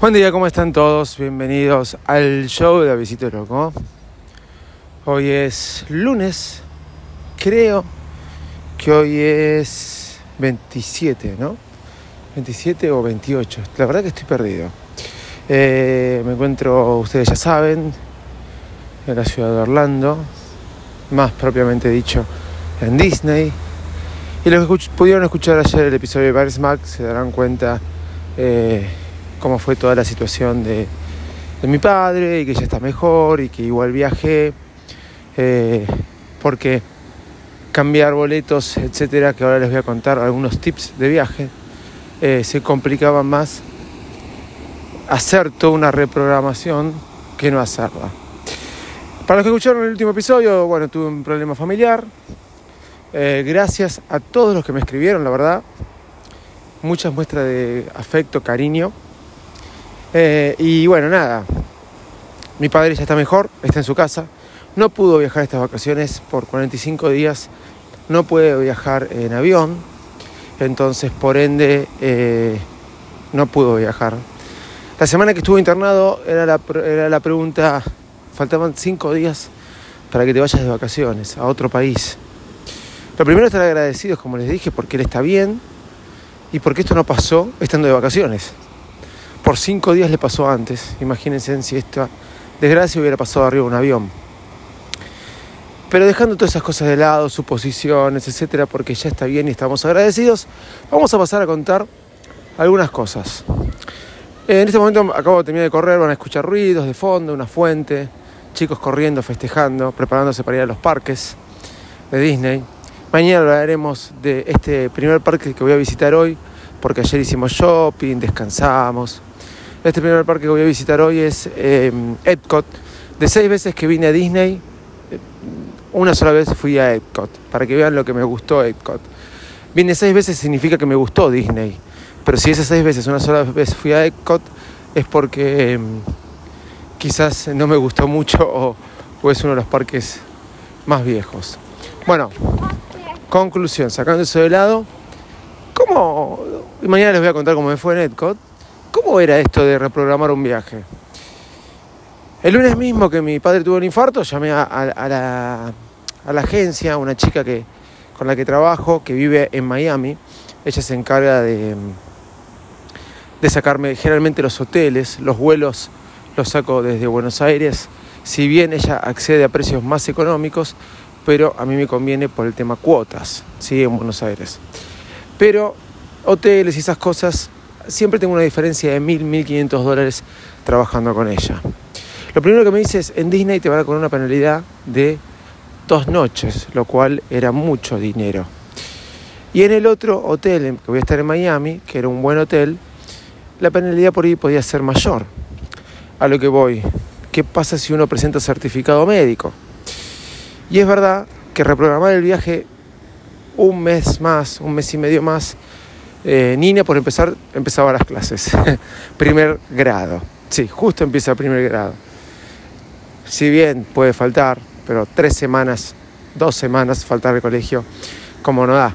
Buen día, ¿cómo están todos? Bienvenidos al show de Avisito Loco. Hoy es lunes, creo que hoy es 27, ¿no? 27 o 28, la verdad que estoy perdido. Eh, me encuentro, ustedes ya saben, en la ciudad de Orlando, más propiamente dicho, en Disney. Y los que pudieron escuchar ayer el episodio de Paris Max se darán cuenta eh, cómo fue toda la situación de, mi padre y que ya está mejor y que igual viajé. Eh, porque cambiar boletos, etcétera, que ahora les voy a contar algunos tips de viaje, eh, se complicaba más hacer toda una reprogramación que no hacerla. Para los que escucharon el último episodio, bueno, tuve un problema familiar. Eh, gracias a todos los que me escribieron, la verdad. Muchas muestras de afecto, cariño. Eh, y bueno, nada. Mi padre ya está mejor, está en su casa. No pudo viajar estas vacaciones por 45 días. No puede viajar en avión. Entonces, por ende, eh, no pudo viajar. La semana que estuvo internado era la, era la pregunta faltaban cinco días para que te vayas de vacaciones a otro país. Lo primero es estar agradecidos, como les dije, porque él está bien y porque esto no pasó estando de vacaciones. Por cinco días le pasó antes. Imagínense si esta desgracia hubiera pasado arriba de un avión. Pero dejando todas esas cosas de lado, suposiciones, etcétera, porque ya está bien y estamos agradecidos, vamos a pasar a contar algunas cosas. En este momento acabo de terminar de correr, van a escuchar ruidos de fondo, una fuente, chicos corriendo, festejando, preparándose para ir a los parques de Disney. Mañana hablaremos de este primer parque que voy a visitar hoy, porque ayer hicimos shopping, descansamos. Este primer parque que voy a visitar hoy es eh, Epcot. De seis veces que vine a Disney, eh, una sola vez fui a Epcot, para que vean lo que me gustó Epcot. Vine seis veces significa que me gustó Disney, pero si esas seis veces una sola vez fui a Epcot es porque... Em, quizás no me gustó mucho o, es uno de los parques más viejos. Bueno, conclusión, sacando eso de lado, ¿cómo? Mañana les voy a contar cómo me fue en Edcot. ¿Cómo era esto de reprogramar un viaje? El lunes mismo que mi padre tuvo un infarto, llamé a, la, a la, agencia, una chica que, con la que trabajo, que vive en Miami. Ella se encarga de, de sacarme generalmente los hoteles, los vuelos lo saco desde Buenos Aires, si bien ella accede a precios más económicos, pero a mí me conviene por el tema cuotas, ¿sí? en Buenos Aires. Pero hoteles y esas cosas, siempre tengo una diferencia de 1.000, 1.500 dólares trabajando con ella. Lo primero que me dice es, en Disney te van a cobrar una penalidad de dos noches, lo cual era mucho dinero. Y en el otro hotel, que voy a estar en Miami, que era un buen hotel, la penalidad por ahí podía ser mayor a lo que voy. ¿Qué pasa si uno presenta certificado médico? Y es verdad que reprogramar el viaje un mes más, un mes y medio más, eh, Nina por empezar empezaba las clases, primer grado. Sí, justo empieza primer grado. Si bien puede faltar, pero tres semanas, dos semanas faltar de colegio, como no da.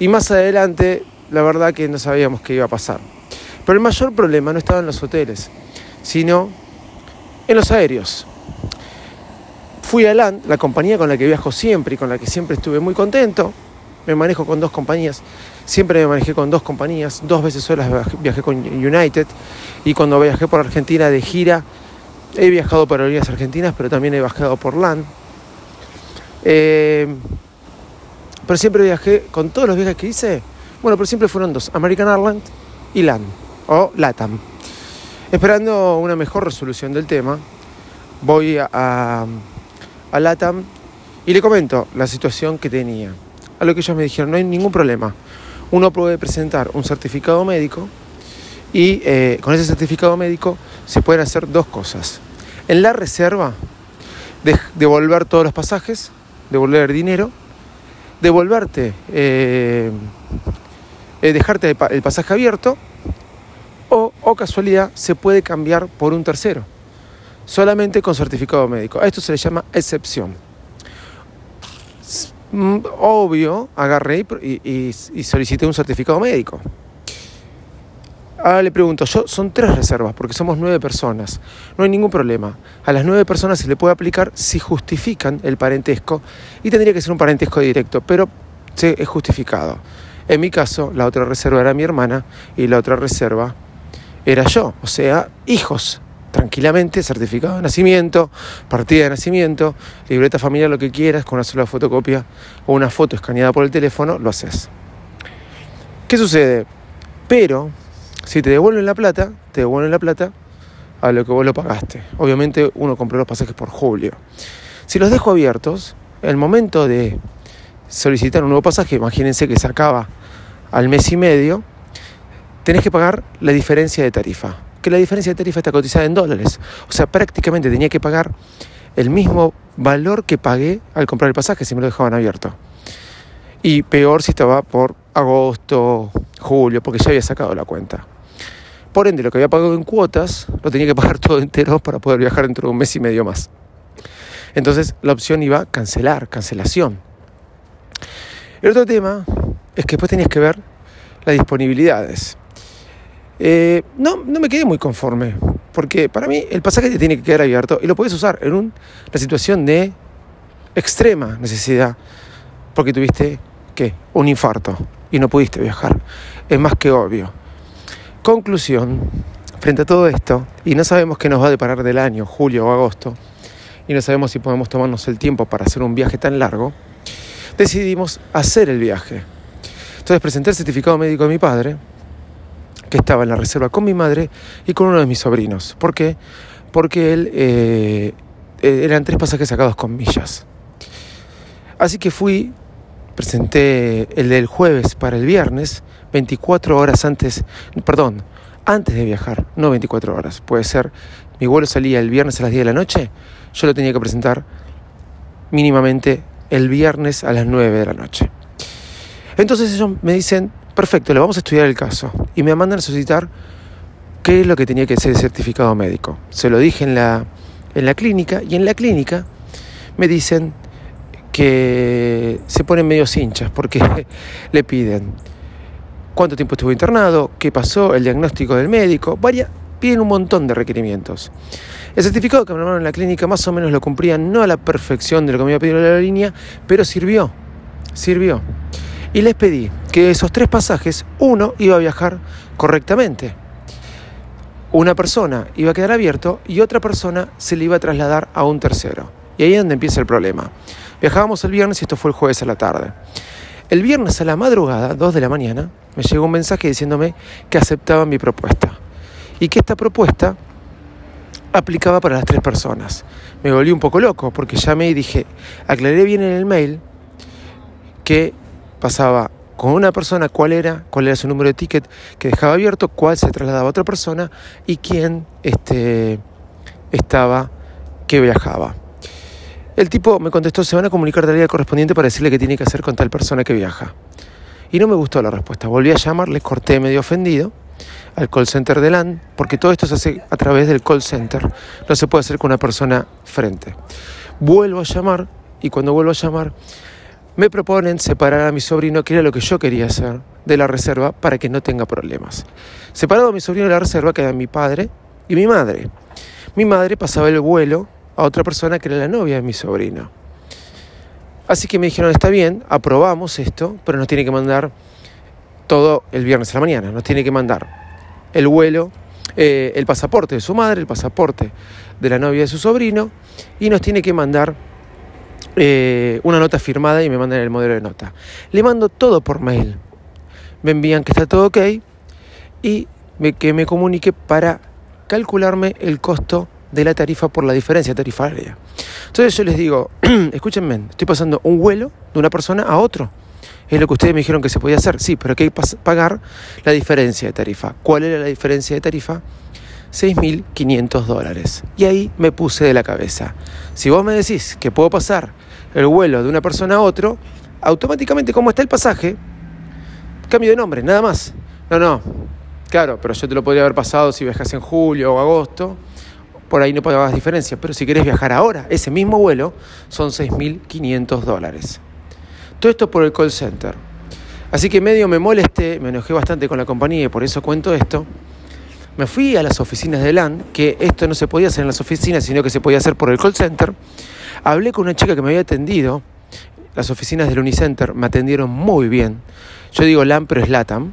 Y más adelante, la verdad que no sabíamos qué iba a pasar. Pero el mayor problema no estaba en los hoteles, sino en los aéreos. Fui a LAND, la compañía con la que viajo siempre y con la que siempre estuve muy contento. Me manejo con dos compañías. Siempre me manejé con dos compañías. Dos veces solas viajé con United. Y cuando viajé por Argentina de gira, he viajado por aerolíneas argentinas, pero también he viajado por LAN. Eh, pero siempre viajé con todos los viajes que hice. Bueno, pero siempre fueron dos: American Airlines y LAN o LATAM. Esperando una mejor resolución del tema, voy a, a, LATAM y le comento la situación que tenía. A lo que ellos me dijeron, no hay ningún problema. Uno puede presentar un certificado médico y eh, con ese certificado médico se pueden hacer dos cosas. En la reserva, devolver todos los pasajes, devolver dinero, devolverte, eh, eh, dejarte el pasaje abierto o, casualidad se puede cambiar por un tercero, solamente con certificado médico. A esto se le llama excepción. Mm, obvio, agarré y, solicité un certificado médico. Ahora le pregunto, yo son tres reservas porque somos nueve personas. No hay ningún problema. A las nueve personas se le puede aplicar si justifican el parentesco y tendría que ser un parentesco directo, pero se es justificado. En mi caso, la otra reserva era mi hermana y la otra reserva era yo, o sea, hijos. Tranquilamente, certificado de nacimiento, partida de nacimiento, libreta familiar, lo que quieras, con una sola fotocopia o una foto escaneada por el teléfono, lo haces. ¿Qué sucede? Pero si te devuelven la plata, te devuelven la plata a lo que vos lo pagaste. Obviamente uno compró los pasajes por julio. Si los dejo abiertos, el momento de solicitar un nuevo pasaje, imagínense que se acaba al mes y medio, tenés que pagar la diferencia de tarifa. Que la diferencia de tarifa está cotizada en dólares. O sea, prácticamente tenía que pagar el mismo valor que pagué al comprar el pasaje si me lo dejaban abierto. Y peor si estaba por agosto, julio, porque ya había sacado la cuenta. Por ende, lo que había pagado en cuotas lo tenía que pagar todo entero para poder viajar dentro de un mes y medio más. Entonces la opción iba a cancelar, cancelación. El otro tema es que después tenías que ver las disponibilidades. Eh, no, no me quedé muy conforme, porque para mí el pasaje te tiene que quedar abierto y lo puedes usar en una situación de extrema necesidad, porque tuviste, ¿qué? Un infarto y no pudiste viajar. Es más que obvio. Conclusión, frente a todo esto, y no sabemos qué nos va a deparar del año, julio o agosto, y no sabemos si podemos tomarnos el tiempo para hacer un viaje tan largo, decidimos hacer el viaje. Entonces presenté el certificado médico de mi padre, que estaba en la reserva con mi madre y con uno de mis sobrinos. ¿Por qué? Porque él eh, eh, eran tres pasajes sacados con millas. Así que fui, presenté el del jueves para el viernes, 24 horas antes, perdón, antes de viajar, no 24 horas. Puede ser, mi vuelo salía el viernes a las 10 de la noche, yo lo tenía que presentar mínimamente el viernes a las 9 de la noche. Entonces ellos me dicen, perfecto, le vamos a estudiar el caso. Y me mandan a solicitar qué es lo que tenía que ser el certificado médico. Se lo dije en la, en la clínica y en la clínica me dicen que se ponen medio hinchas porque le piden cuánto tiempo estuvo internado, qué pasó, el diagnóstico del médico, varias, piden un montón de requerimientos. El certificado que me mandaron en la clínica más o menos lo cumplían, no a la perfección de lo que me había pedido la línea, pero sirvió, sirvió. Y les pedí que esos tres pasajes, uno iba a viajar correctamente. Una persona iba a quedar abierto y otra persona se le iba a trasladar a un tercero. Y ahí es donde empieza el problema. Viajábamos el viernes y esto fue el jueves a la tarde. El viernes a la madrugada, 2 de la mañana, me llegó un mensaje diciéndome que aceptaban mi propuesta y que esta propuesta aplicaba para las tres personas. Me volví un poco loco porque llamé y dije, aclaré bien en el mail que pasaba con una persona cuál era, cuál era su número de ticket que dejaba abierto, cuál se trasladaba a otra persona y quién este, estaba que viajaba. El tipo me contestó, se van a comunicar de la día correspondiente para decirle que tiene que hacer con tal persona que viaja. Y no me gustó la respuesta. Volví a llamar, les corté medio ofendido al call center de LAN, porque todo esto se hace a través del call center, no se puede hacer con una persona frente. Vuelvo a llamar y cuando vuelvo a llamar me proponen separar a mi sobrino, que era lo que yo quería hacer, de la reserva para que no tenga problemas. Separado a mi sobrino de la reserva quedan mi padre y mi madre. Mi madre pasaba el vuelo a otra persona que era la novia de mi sobrino. Así que me dijeron, está bien, aprobamos esto, pero nos tiene que mandar todo el viernes a la mañana, nos tiene que mandar el vuelo, eh, el pasaporte de su madre, el pasaporte de la novia de su sobrino y nos tiene que mandar eh, una nota firmada y me mandan el modelo de nota. Le mando todo por mail. Me envían que está todo ok y que me comunique para calcularme el costo de la tarifa por la diferencia tarifaria. Entonces yo les digo, escúchenme, estoy pasando un vuelo de una persona a otro. Es lo que ustedes me dijeron que se podía hacer. Sí, pero hay que pagar la diferencia de tarifa. ¿Cuál era la diferencia de tarifa? 6.500 dólares. Y ahí me puse de la cabeza. Si vos me decís que puedo pasar el vuelo de una persona a otro, automáticamente como está el pasaje, cambio de nombre, nada más. No, no. Claro, pero yo te lo podría haber pasado si viajas en julio o agosto. Por ahí no pagas diferencia. Pero si querés viajar ahora, ese mismo vuelo, son 6.500 dólares. Todo esto por el call center. Así que medio me molesté, me enojé bastante con la compañía y por eso cuento esto. Me fui a las oficinas de LAN, que esto no se podía hacer en las oficinas, sino que se podía hacer por el call center. Hablé con una chica que me había atendido. Las oficinas del Unicenter me atendieron muy bien. Yo digo LAN, pero es LATAM.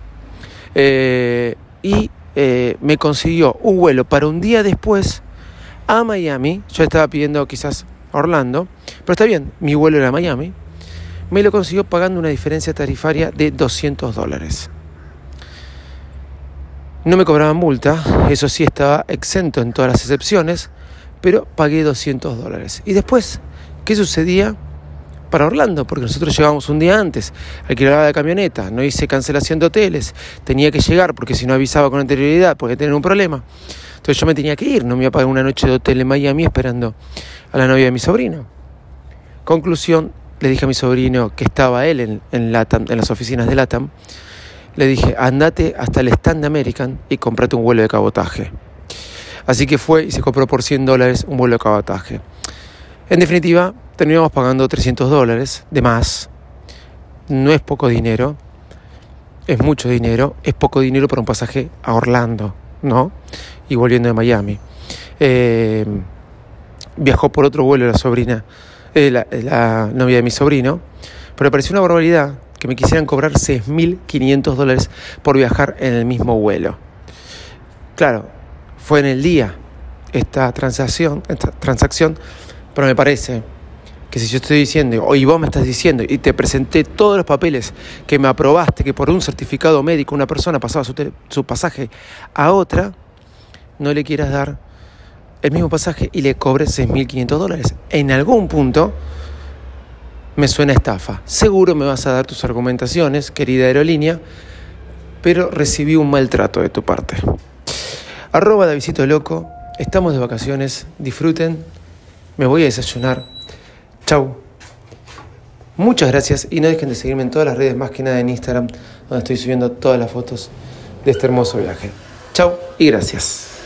Eh, y eh, me consiguió un vuelo para un día después a Miami. Yo estaba pidiendo quizás Orlando, pero está bien, mi vuelo era a Miami. Me lo consiguió pagando una diferencia tarifaria de 200 dólares. No me cobraban multa, eso sí estaba exento en todas las excepciones, pero pagué 200 dólares. Y después, ¿qué sucedía? Para Orlando, porque nosotros llegamos un día antes, alquilaba la camioneta, no hice cancelación de hoteles, tenía que llegar porque si no avisaba con anterioridad podía tener un problema. Entonces yo me tenía que ir, no me iba a pagar una noche de hotel en Miami esperando a la novia de mi sobrino. Conclusión, le dije a mi sobrino que estaba él en, en las oficinas de LATAM, le dije, andate hasta el stand American y comprate un vuelo de cabotaje. Así que fue y se compró por 100 dólares un vuelo de cabotaje. En definitiva, terminamos pagando 300 dólares de más. No es poco dinero, es mucho dinero, es poco dinero para un pasaje a Orlando, ¿no? Y volviendo de Miami. Eh, viajó por otro vuelo la sobrina, eh, la, la novia de mi sobrino, pero pareció una barbaridad que me quisieran cobrar 6.500 dólares por viajar en el mismo vuelo. Claro, fue en el día esta transacción, esta transacción, pero me parece que si yo estoy diciendo, o y vos me estás diciendo, y te presenté todos los papeles que me aprobaste, que por un certificado médico una persona pasaba su, su pasaje a otra, no le quieras dar el mismo pasaje y le cobres 6.500 dólares. En algún punto me suena estafa. Seguro me vas a dar tus argumentaciones, querida aerolínea, pero recibí un maltrato de tu parte. Arroba Davidito Loco, estamos de vacaciones, disfruten, me voy a desayunar. Chau. Muchas gracias y no dejen de seguirme en todas las redes, más que nada en Instagram, donde estoy subiendo todas las fotos de este hermoso viaje. Chau y gracias.